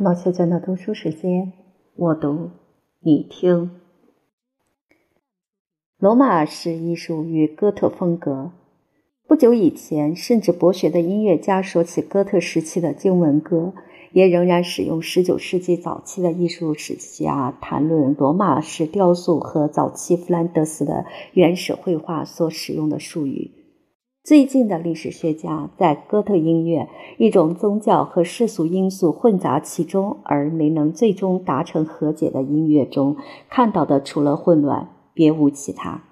毛小娟的读书时间，我读你听。罗马式艺术与哥特风格。不久以前，甚至博学的音乐家说起哥特时期的经文歌，也仍然使用十九世纪早期的艺术史家谈论罗马式雕塑和早期弗兰德斯的原始绘画所使用的术语。最近的历史学家在哥特音乐一种宗教和世俗因素混杂其中而没能最终达成和解的音乐中看到的，除了混乱，别无其他。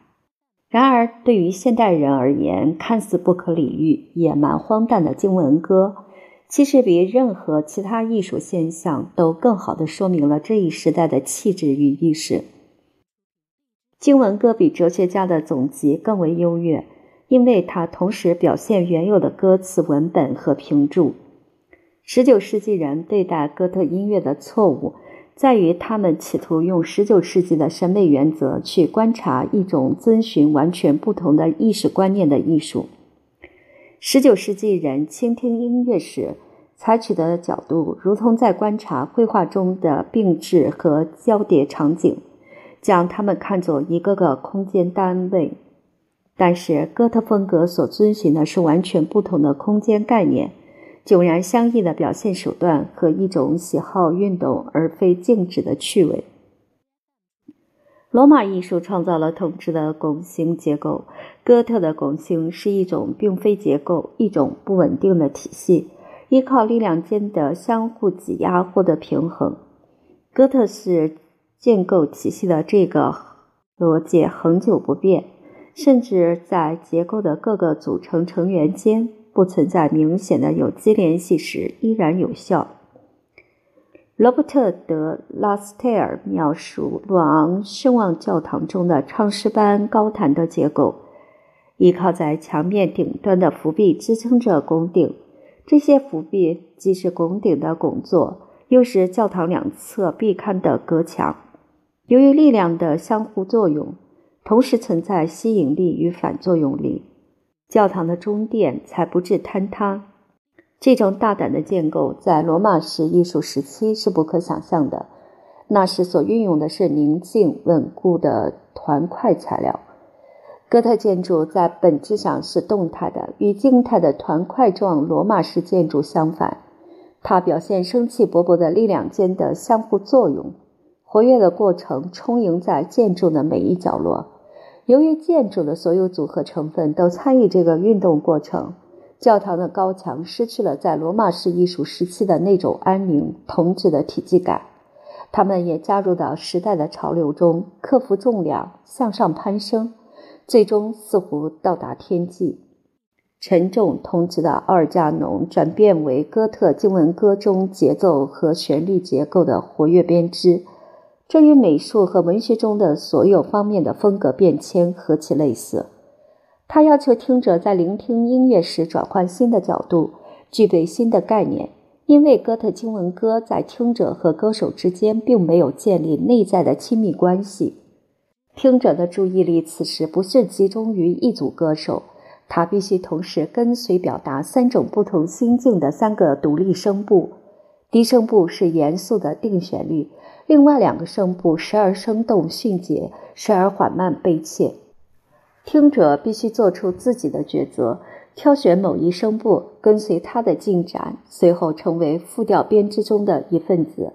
然而，对于现代人而言，看似不可理喻、野蛮、荒诞的经文歌，其实比任何其他艺术现象都更好地说明了这一时代的气质与意识。经文歌比哲学家的总集更为优越。因为它同时表现原有的歌词文本和评注。十九世纪人对待哥特音乐的错误，在于他们企图用十九世纪的审美原则去观察一种遵循完全不同的意识观念的艺术。十九世纪人倾听音乐时采取的角度，如同在观察绘画中的并置和交叠场景，将它们看作一个个空间单位。但是，哥特风格所遵循的是完全不同的空间概念、迥然相异的表现手段和一种喜好运动而非静止的趣味。罗马艺术创造了统治的拱形结构，哥特的拱形是一种并非结构、一种不稳定的体系，依靠力量间的相互挤压获得平衡。哥特式建构体系的这个逻辑恒久不变。甚至在结构的各个组成成员间不存在明显的有机联系时，依然有效。罗伯特·德拉斯泰尔描述鲁昂圣望教堂中的唱诗班高台的结构，依靠在墙面顶端的扶壁支撑着拱顶，这些扶壁既是拱顶的拱座，又是教堂两侧壁龛的隔墙。由于力量的相互作用。同时存在吸引力与反作用力，教堂的中殿才不致坍塌。这种大胆的建构在罗马式艺术时期是不可想象的。那时所运用的是宁静稳固的团块材料。哥特建筑在本质上是动态的，与静态的团块状罗马式建筑相反。它表现生气勃勃的力量间的相互作用，活跃的过程充盈在建筑的每一角落。由于建筑的所有组合成分都参与这个运动过程，教堂的高墙失去了在罗马式艺术时期的那种安宁、统治的体积感。它们也加入到时代的潮流中，克服重量，向上攀升，最终似乎到达天际。沉重统治的奥尔加农转变为哥特经文歌中节奏和旋律结构的活跃编织。这与美术和文学中的所有方面的风格变迁何其类似！他要求听者在聆听音乐时转换新的角度，具备新的概念，因为哥特经文歌在听者和歌手之间并没有建立内在的亲密关系。听者的注意力此时不是集中于一组歌手，他必须同时跟随表达三种不同心境的三个独立声部。低声部是严肃的定旋律。另外两个声部时而生动迅捷，时而缓慢悲切。听者必须做出自己的抉择，挑选某一声部，跟随它的进展，随后成为复调编织中的一份子。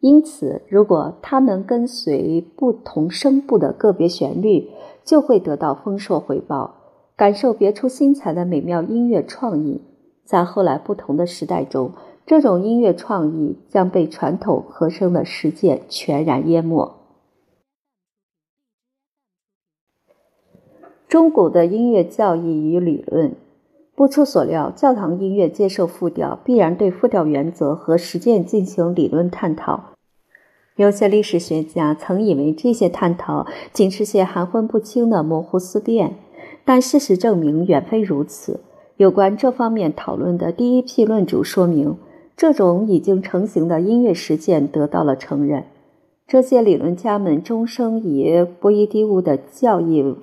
因此，如果他能跟随不同声部的个别旋律，就会得到丰硕回报，感受别出心裁的美妙音乐创意。在后来不同的时代中。这种音乐创意将被传统和声的实践全然淹没。中古的音乐教义与理论，不出所料，教堂音乐接受复调，必然对复调原则和实践进行理论探讨。有些历史学家曾以为这些探讨仅是些含混不清的模糊思辨，但事实证明远非如此。有关这方面讨论的第一批论主说明。这种已经成型的音乐实践得到了承认。这些理论家们终生以波伊蒂乌的教义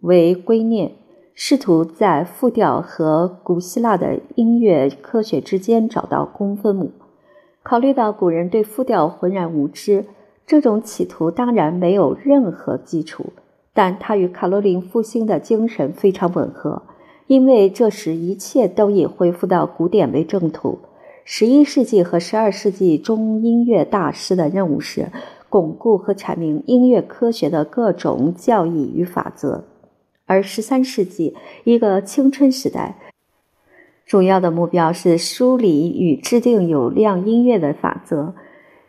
为圭臬，试图在复调和古希腊的音乐科学之间找到公分母。考虑到古人对复调浑然无知，这种企图当然没有任何基础。但它与卡罗琳复兴的精神非常吻合，因为这时一切都已恢复到古典为正途。十一世纪和十二世纪中音乐大师的任务是巩固和阐明音乐科学的各种教义与法则，而十三世纪一个青春时代，主要的目标是梳理与制定有量音乐的法则。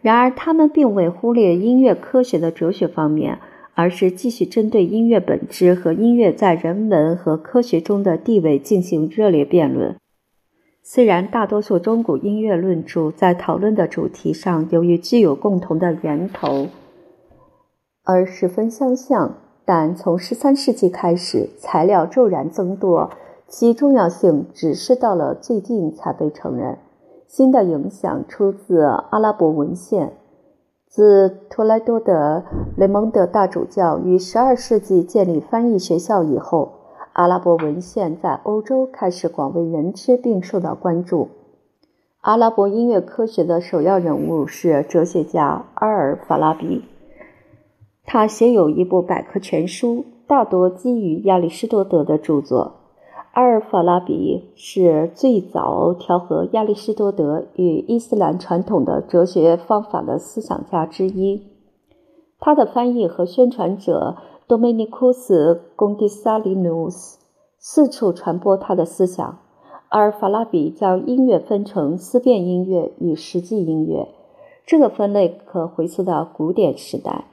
然而，他们并未忽略音乐科学的哲学方面。而是继续针对音乐本质和音乐在人文和科学中的地位进行热烈辩论。虽然大多数中古音乐论著在讨论的主题上由于具有共同的源头而十分相像，但从十三世纪开始，材料骤然增多，其重要性只是到了最近才被承认。新的影响出自阿拉伯文献。自托莱多的雷蒙德大主教于12世纪建立翻译学校以后，阿拉伯文献在欧洲开始广为人知并受到关注。阿拉伯音乐科学的首要人物是哲学家阿尔法拉比，他写有一部百科全书，大多基于亚里士多德的著作。阿尔法拉比是最早调和亚里士多德与伊斯兰传统的哲学方法的思想家之一。他的翻译和宣传者多梅尼库斯·贡迪萨里努斯四处传播他的思想。而法拉比将音乐分成思辨音乐与实际音乐，这个分类可回溯到古典时代，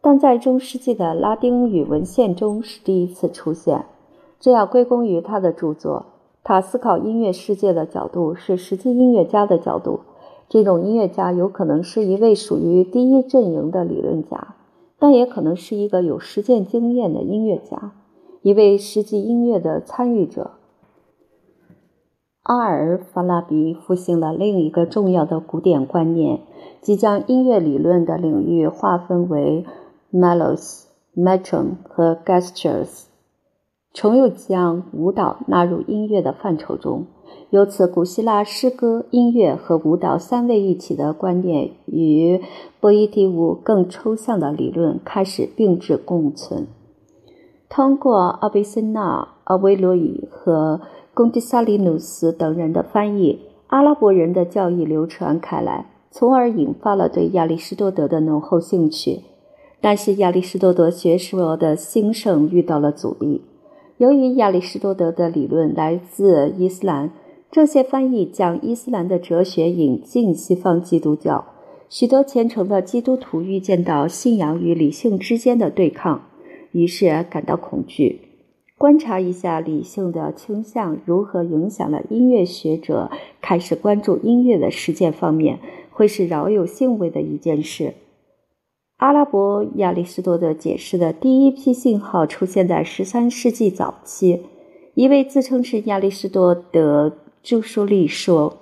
但在中世纪的拉丁语文献中是第一次出现。这要归功于他的著作。他思考音乐世界的角度是实际音乐家的角度。这种音乐家有可能是一位属于第一阵营的理论家，但也可能是一个有实践经验的音乐家，一位实际音乐的参与者。阿尔法拉比复兴了另一个重要的古典观念，即将音乐理论的领域划分为 melos、metron 和 gestures。重又将舞蹈纳入音乐的范畴中，由此，古希腊诗歌、音乐和舞蹈三位一体的观念与波伊蒂乌更抽象的理论开始并置共存。通过阿贝森纳、阿维罗伊和贡迪萨里努斯等人的翻译，阿拉伯人的教义流传开来，从而引发了对亚里士多德的浓厚兴趣。但是，亚里士多德学说的兴盛遇到了阻力。由于亚里士多德的理论来自伊斯兰，这些翻译将伊斯兰的哲学引进西方基督教。许多虔诚的基督徒预见到信仰与理性之间的对抗，于是感到恐惧。观察一下理性的倾向如何影响了音乐学者开始关注音乐的实践方面，会是饶有兴味的一件事。阿拉伯亚里士多德解释的第一批信号出现在十三世纪早期。一位自称是亚里士多德著书立说，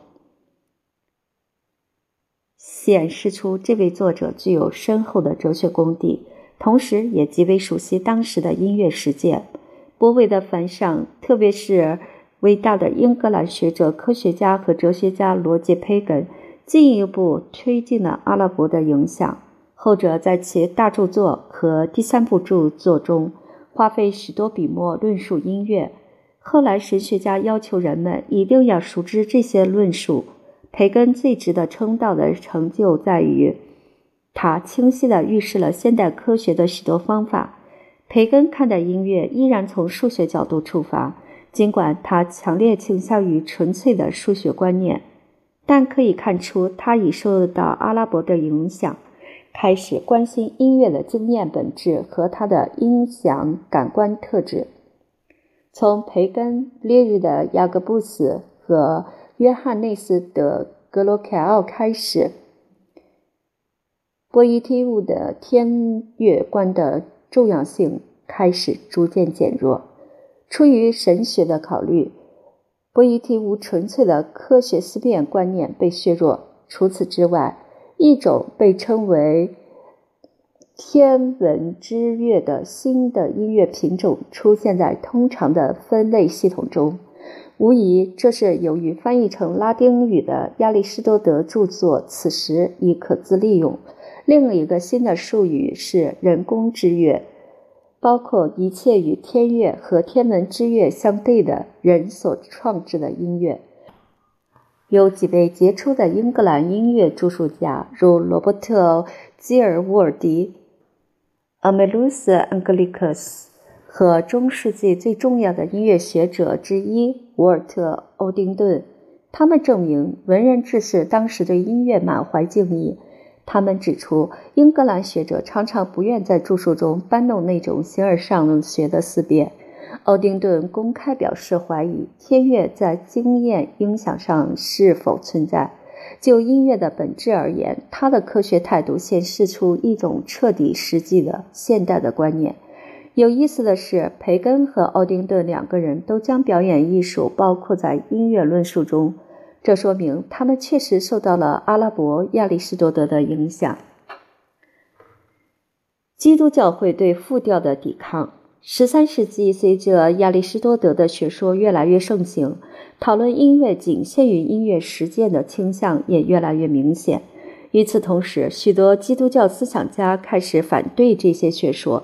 显示出这位作者具有深厚的哲学功底，同时也极为熟悉当时的音乐实践。波维的凡上，特别是伟大的英格兰学者、科学家和哲学家罗杰·培根，进一步推进了阿拉伯的影响。后者在其大著作和第三部著作中花费许多笔墨论述音乐。后来神学家要求人们一定要熟知这些论述。培根最值得称道的成就在于，他清晰地预示了现代科学的许多方法。培根看待音乐依然从数学角度出发，尽管他强烈倾向于纯粹的数学观念，但可以看出他已受到阿拉伯的影响。开始关心音乐的经验本质和它的音响感官特质。从培根、列日的雅各布斯和约翰内斯的格罗凯奥开始，波伊提乌的天乐观的重要性开始逐渐减弱。出于神学的考虑，波伊提乌纯粹的科学思辨观念被削弱。除此之外，一种被称为天文之乐的新的音乐品种出现在通常的分类系统中，无疑，这是由于翻译成拉丁语的亚里士多德著作此时已可自利用。另一个新的术语是“人工之乐”，包括一切与天乐和天文之乐相对的人所创制的音乐。有几位杰出的英格兰音乐著述家，如罗伯特·基尔沃尔迪 （Amelus Anglicus） 和中世纪最重要的音乐学者之一沃尔特·欧丁顿。他们证明文人志士当时对音乐满怀敬意。他们指出，英格兰学者常常不愿在著述中搬弄那种形而上学的思辨。奥丁顿公开表示怀疑天乐在经验影响上是否存在。就音乐的本质而言，他的科学态度显示出一种彻底实际的现代的观念。有意思的是，培根和奥丁顿两个人都将表演艺术包括在音乐论述中，这说明他们确实受到了阿拉伯亚里士多德的影响。基督教会对复调的抵抗。十三世纪，随着亚里士多德的学说越来越盛行，讨论音乐仅限于音乐实践的倾向也越来越明显。与此同时，许多基督教思想家开始反对这些学说。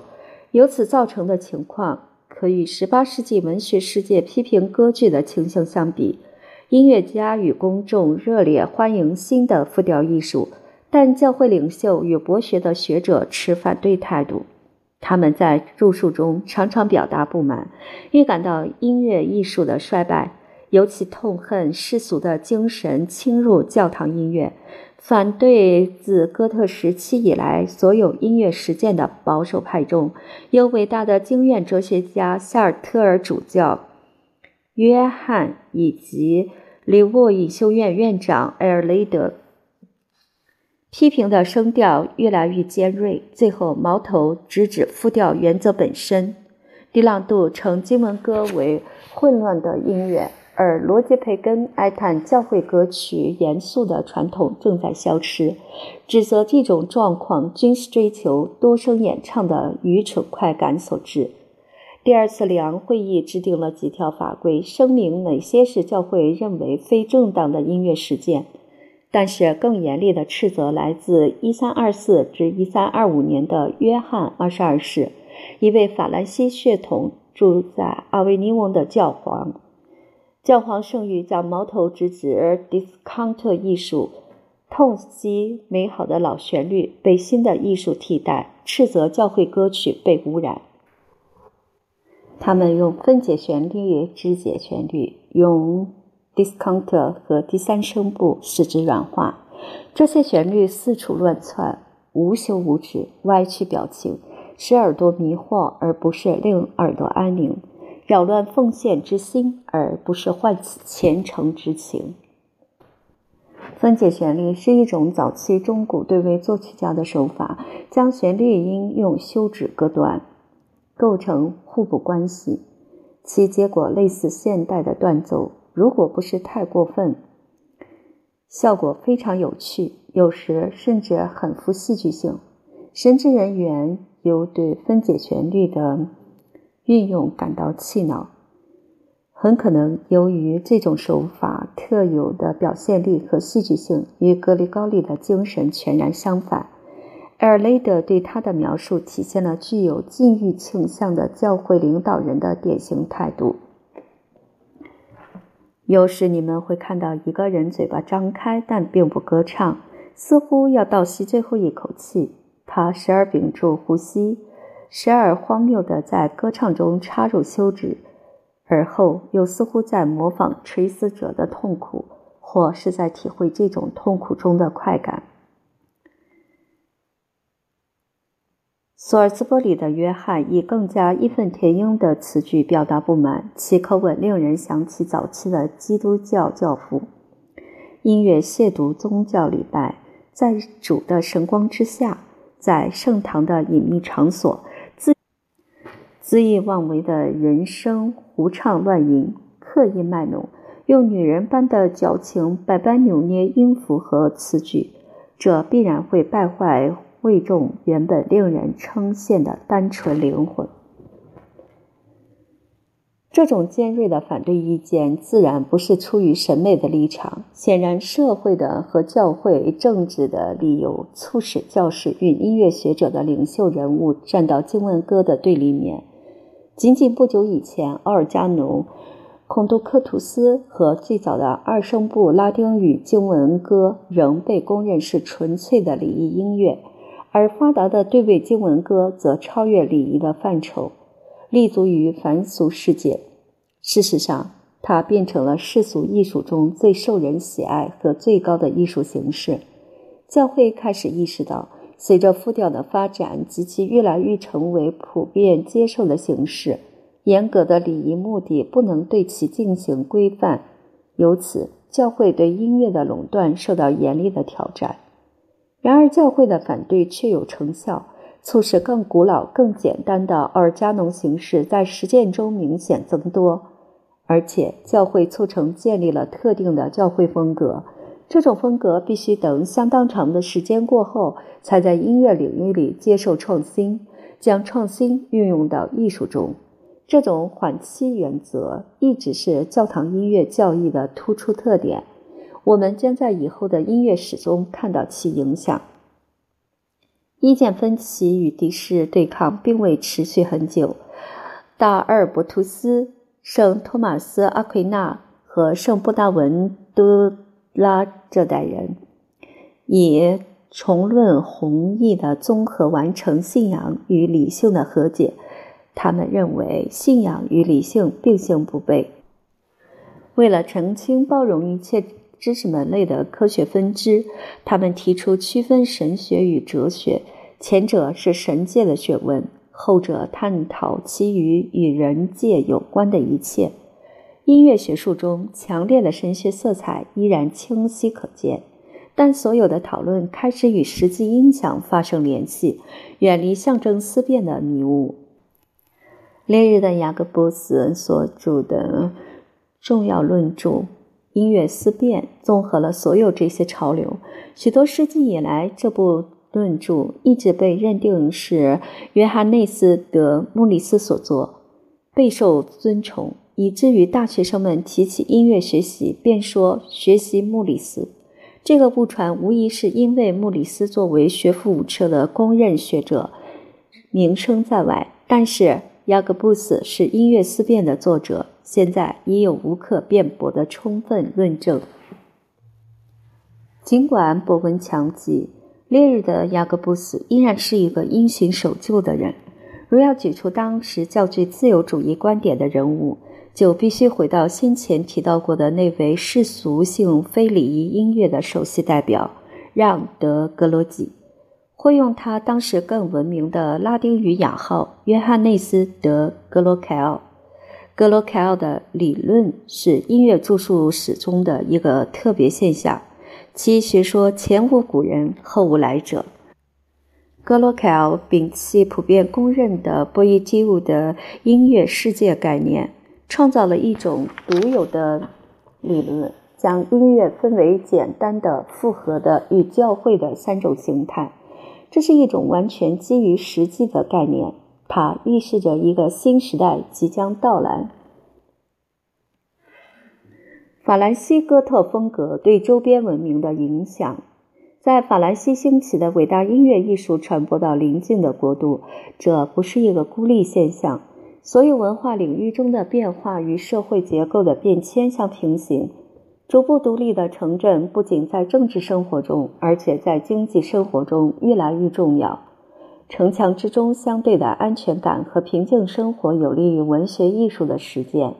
由此造成的情况，可与十八世纪文学世界批评歌剧的情形相比。音乐家与公众热烈欢迎新的复调艺术，但教会领袖与博学的学者持反对态度。他们在著述中常常表达不满，预感到音乐艺术的衰败，尤其痛恨世俗的精神侵入教堂音乐，反对自哥特时期以来所有音乐实践的保守派中有伟大的经验哲学家夏尔特尔主教约翰以及里沃隐修院院长埃尔雷德。批评的声调越来越尖锐，最后矛头直指复调原则本身。迪朗度称经文歌为混乱的音乐，而罗杰·培根哀叹教会歌曲严肃的传统正在消失，指责这种状况均是追求多声演唱的愚蠢快感所致。第二次里昂会议制定了几条法规，声明哪些是教会认为非正当的音乐实践。但是，更严厉的斥责来自1324至1325年的约翰二十二世，一位法兰西血统、住在阿维尼翁的教皇。教皇圣谕将矛头直指 discount 艺术，痛惜美好的老旋律被新的艺术替代，斥责教会歌曲被污染。他们用分解旋律肢解旋律，用。Discounter 和第三声部使之软化，这些旋律四处乱窜，无休无止，歪曲表情，使耳朵迷惑，而不是令耳朵安宁；扰乱奉献之心，而不是唤起虔诚之情。分解旋律是一种早期中古对位作曲家的手法，将旋律音用休止割断，构成互补关系，其结果类似现代的断奏。如果不是太过分，效果非常有趣，有时甚至很富戏剧性。神职人员由对分解旋律的运用感到气恼，很可能由于这种手法特有的表现力和戏剧性与格里高利的精神全然相反。埃尔雷德对他的描述体现了具有禁欲倾向的教会领导人的典型态度。有时你们会看到一个人嘴巴张开，但并不歌唱，似乎要倒吸最后一口气。他时而屏住呼吸，时而荒谬地在歌唱中插入休止，而后又似乎在模仿垂死者的痛苦，或是在体会这种痛苦中的快感。索尔兹伯里的约翰以更加义愤填膺的词句表达不满，其口吻令人想起早期的基督教教父。音乐亵渎宗教礼拜，在主的神光之下，在圣堂的隐秘场所，恣恣意妄为的人声胡唱乱吟，刻意卖弄，用女人般的矫情百般扭捏音符和词句，这必然会败坏。会众原本令人称羡的单纯灵魂。这种尖锐的反对意见自然不是出于审美的立场。显然，社会的和教会政治的理由促使教士与音乐学者的领袖人物站到经文歌的对立面。仅仅不久以前，奥尔加农、孔杜克图斯和最早的二声部拉丁语经文歌仍被公认是纯粹的礼仪音乐，而发达的对位经文歌则超越礼仪的范畴。立足于凡俗世界，事实上，它变成了世俗艺术中最受人喜爱和最高的艺术形式。教会开始意识到，随着复调的发展及其越来越成为普遍接受的形式，严格的礼仪目的不能对其进行规范，由此，教会对音乐的垄断受到严厉的挑战。然而，教会的反对却有成效。促使更古老、更简单的奥尔加农形式在实践中明显增多，而且教会促成建立了特定的教会风格。这种风格必须等相当长的时间过后，才在音乐领域里接受创新，将创新运用到艺术中。这种缓期原则一直是教堂音乐教义的突出特点。我们将在以后的音乐史中看到其影响。意见分歧与敌视对抗并未持续很久。大阿尔伯图斯、圣托马斯·阿奎那和圣布达文多拉这代人，以重论弘毅的综合完成信仰与理性的和解。他们认为信仰与理性并行不悖。为了澄清包容一切。知识门类的科学分支，他们提出区分神学与哲学，前者是神界的学问，后者探讨其余与人界有关的一切。音乐学术中强烈的神学色彩依然清晰可见，但所有的讨论开始与实际音响发生联系，远离象征思辨的迷雾。烈日的雅各布斯所著的重要论著。音乐思辨综合了所有这些潮流。许多世纪以来，这部论著一直被认定是约翰内斯·德·穆里斯所作，备受尊崇，以至于大学生们提起音乐学习，便说学习穆里斯。这个误传无疑是因为穆里斯作为学富五车的公认学者，名声在外。但是雅各布斯是音乐思辨的作者。现在已有无可辩驳的充分论证。尽管博闻强记，烈日的雅各布斯依然是一个因循守旧的人。如要举出当时较具自由主义观点的人物，就必须回到先前提到过的那位世俗性非礼仪音乐的首席代表让·德·格罗吉，或用他当时更闻名的拉丁语雅号约翰内斯·德·格罗凯奥。格罗凯奥的理论是音乐著述史中的一个特别现象，其学说前无古人后无来者。格罗凯奥摒弃普遍公认的波伊基物的音乐世界概念，创造了一种独有的理论，将音乐分为简单的、复合的与教会的三种形态。这是一种完全基于实际的概念。它预示着一个新时代即将到来。法兰西哥特风格对周边文明的影响，在法兰西兴起的伟大音乐艺术传播到邻近的国度，这不是一个孤立现象。所有文化领域中的变化与社会结构的变迁相平行。逐步独立的城镇不仅在政治生活中，而且在经济生活中越来越重要。城墙之中相对的安全感和平静生活，有利于文学艺术的实践。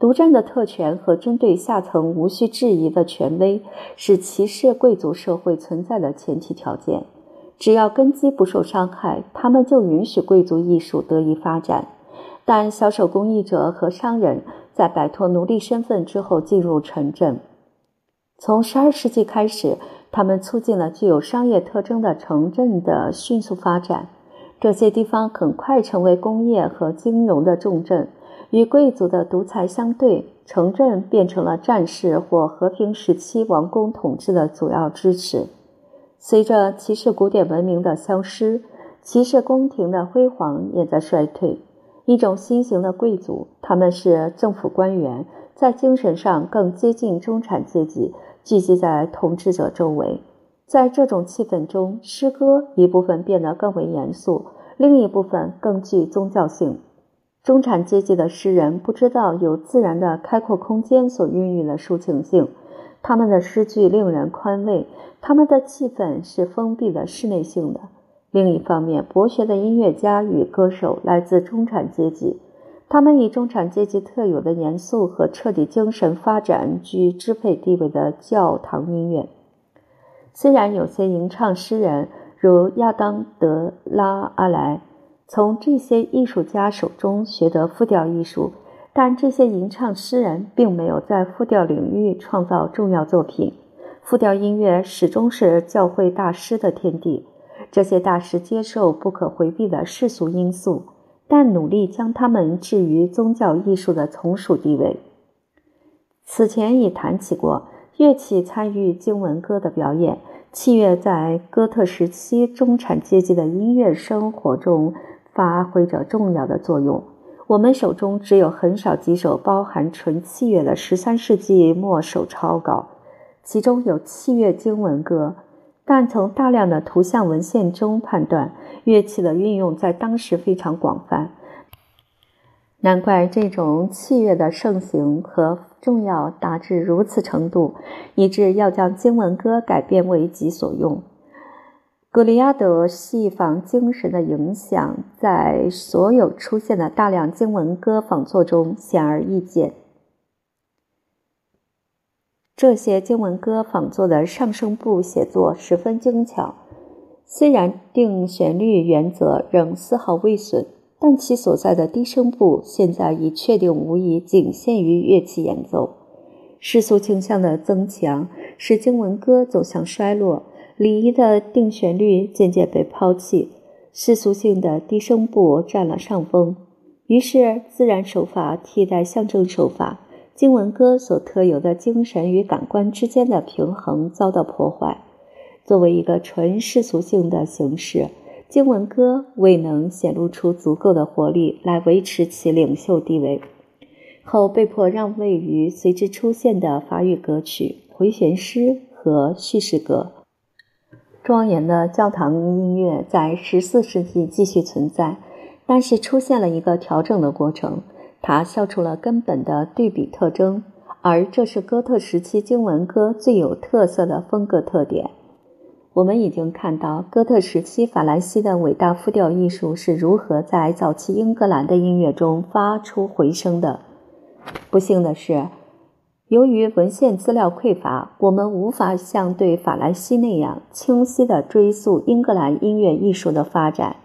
独占的特权和针对下层无需质疑的权威，是骑士贵族社会存在的前提条件。只要根基不受伤害，他们就允许贵族艺术得以发展。但小手工艺者和商人在摆脱奴隶身份之后进入城镇。从十二世纪开始。他们促进了具有商业特征的城镇的迅速发展，这些地方很快成为工业和金融的重镇。与贵族的独裁相对，城镇变成了战士或和平时期王公统治的主要支持。随着骑士古典文明的消失，骑士宫廷的辉煌也在衰退。一种新型的贵族，他们是政府官员，在精神上更接近中产阶级，聚集在统治者周围。在这种气氛中，诗歌一部分变得更为严肃，另一部分更具宗教性。中产阶级的诗人不知道有自然的开阔空间所孕育的抒情性，他们的诗句令人宽慰，他们的气氛是封闭的室内性的。另一方面，博学的音乐家与歌手来自中产阶级，他们以中产阶级特有的严肃和彻底精神发展居支配地位的教堂音乐。虽然有些吟唱诗人如亚当·德拉阿莱从这些艺术家手中学得复调艺术，但这些吟唱诗人并没有在复调领域创造重要作品。复调音乐始终是教会大师的天地。这些大师接受不可回避的世俗因素，但努力将他们置于宗教艺术的从属地位。此前已谈起过，乐器参与经文歌的表演。器乐在哥特时期中产阶级的音乐生活中发挥着重要的作用。我们手中只有很少几首包含纯器乐的十三世纪末手抄稿，其中有器乐经文歌。但从大量的图像文献中判断，乐器的运用在当时非常广泛。难怪这种器乐的盛行和重要达至如此程度，以致要将经文歌改变为己所用。格里亚德戏仿精神的影响，在所有出现的大量经文歌仿作中显而易见。这些经文歌仿作的上声部写作十分精巧，虽然定旋律原则仍丝毫未损，但其所在的低声部现在已确定无疑仅限于乐器演奏。世俗倾向的增强使经文歌走向衰落，礼仪的定旋律渐渐被抛弃，世俗性的低声部占了上风，于是自然手法替代象征手法。经文歌所特有的精神与感官之间的平衡遭到破坏。作为一个纯世俗性的形式，经文歌未能显露出足够的活力来维持其领袖地位，后被迫让位于随之出现的法语歌曲、回旋诗和叙事歌。庄严的教堂音乐在14世纪继续存在，但是出现了一个调整的过程。它消除了根本的对比特征，而这是哥特时期经文歌最有特色的风格特点。我们已经看到哥特时期法兰西的伟大复调艺术是如何在早期英格兰的音乐中发出回声的。不幸的是，由于文献资料匮乏，我们无法像对法兰西那样清晰地追溯英格兰音乐艺术的发展。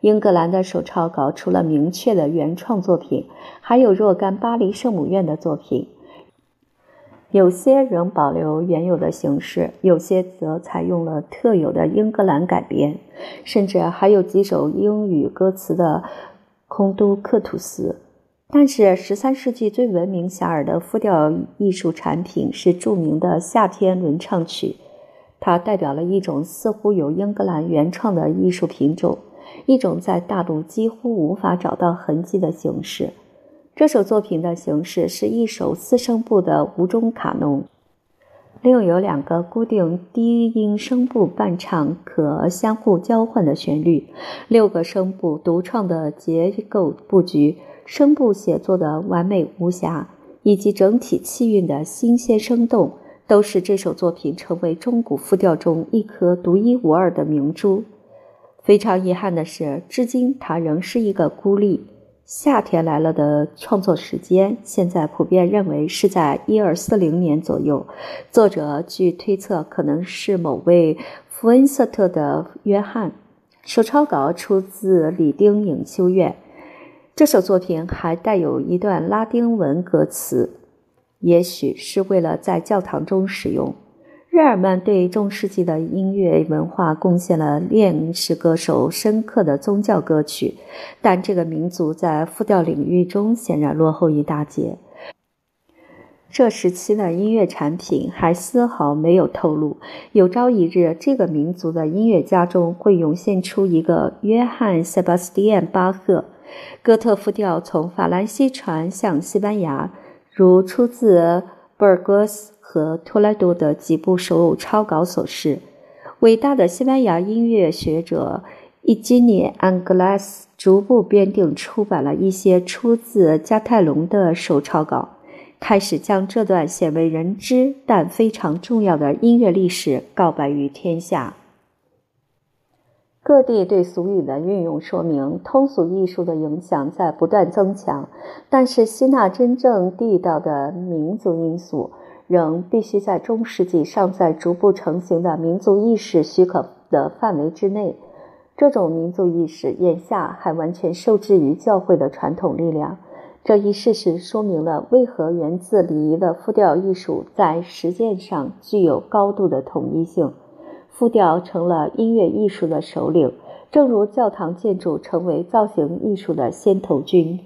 英格兰的手抄稿除了明确的原创作品，还有若干巴黎圣母院的作品，有些仍保留原有的形式，有些则采用了特有的英格兰改编，甚至还有几首英语歌词的空都克图斯。但是，十三世纪最闻名遐迩的复调艺术产品是著名的《夏天轮唱曲》，它代表了一种似乎有英格兰原创的艺术品种。一种在大陆几乎无法找到痕迹的形式。这首作品的形式是一首四声部的无中卡农，另有两个固定低音声部伴唱可相互交换的旋律，六个声部独创的结构布局，声部写作的完美无瑕，以及整体气韵的新鲜生动，都使这首作品成为中古复调中一颗独一无二的明珠。非常遗憾的是，至今他仍是一个孤立。夏天来了的创作时间，现在普遍认为是在一二四零年左右。作者据推测可能是某位福恩瑟特的约翰。手抄稿出自里丁影修院。这首作品还带有一段拉丁文歌词，也许是为了在教堂中使用。日耳曼对中世纪的音乐文化贡献了炼式歌手深刻的宗教歌曲，但这个民族在复调领域中显然落后一大截。这时期的音乐产品还丝毫没有透露，有朝一日这个民族的音乐家中会涌现出一个约翰·塞巴斯蒂安·巴赫，哥特复调从法兰西传向西班牙，如出自布尔戈斯和托莱多的几部手偶抄稿所示。伟大的西班牙音乐学者伊基涅·安格拉斯逐步编订出版了一些出自加泰隆的手抄稿。开始将这段鲜为人知但非常重要的音乐历史告白于天下。各地对俗语的运用说明通俗艺术的影响在不断增强，但是吸纳真正地道的民族因素，仍必须在中世纪尚在逐步成型的民族意识许可的范围之内。这种民族意识眼下还完全受制于教会的传统力量。这一事实说明了为何源自礼仪的复调艺术在实践上具有高度的统一性。复调成了音乐艺术的首领，正如教堂建筑成为造型艺术的先头军。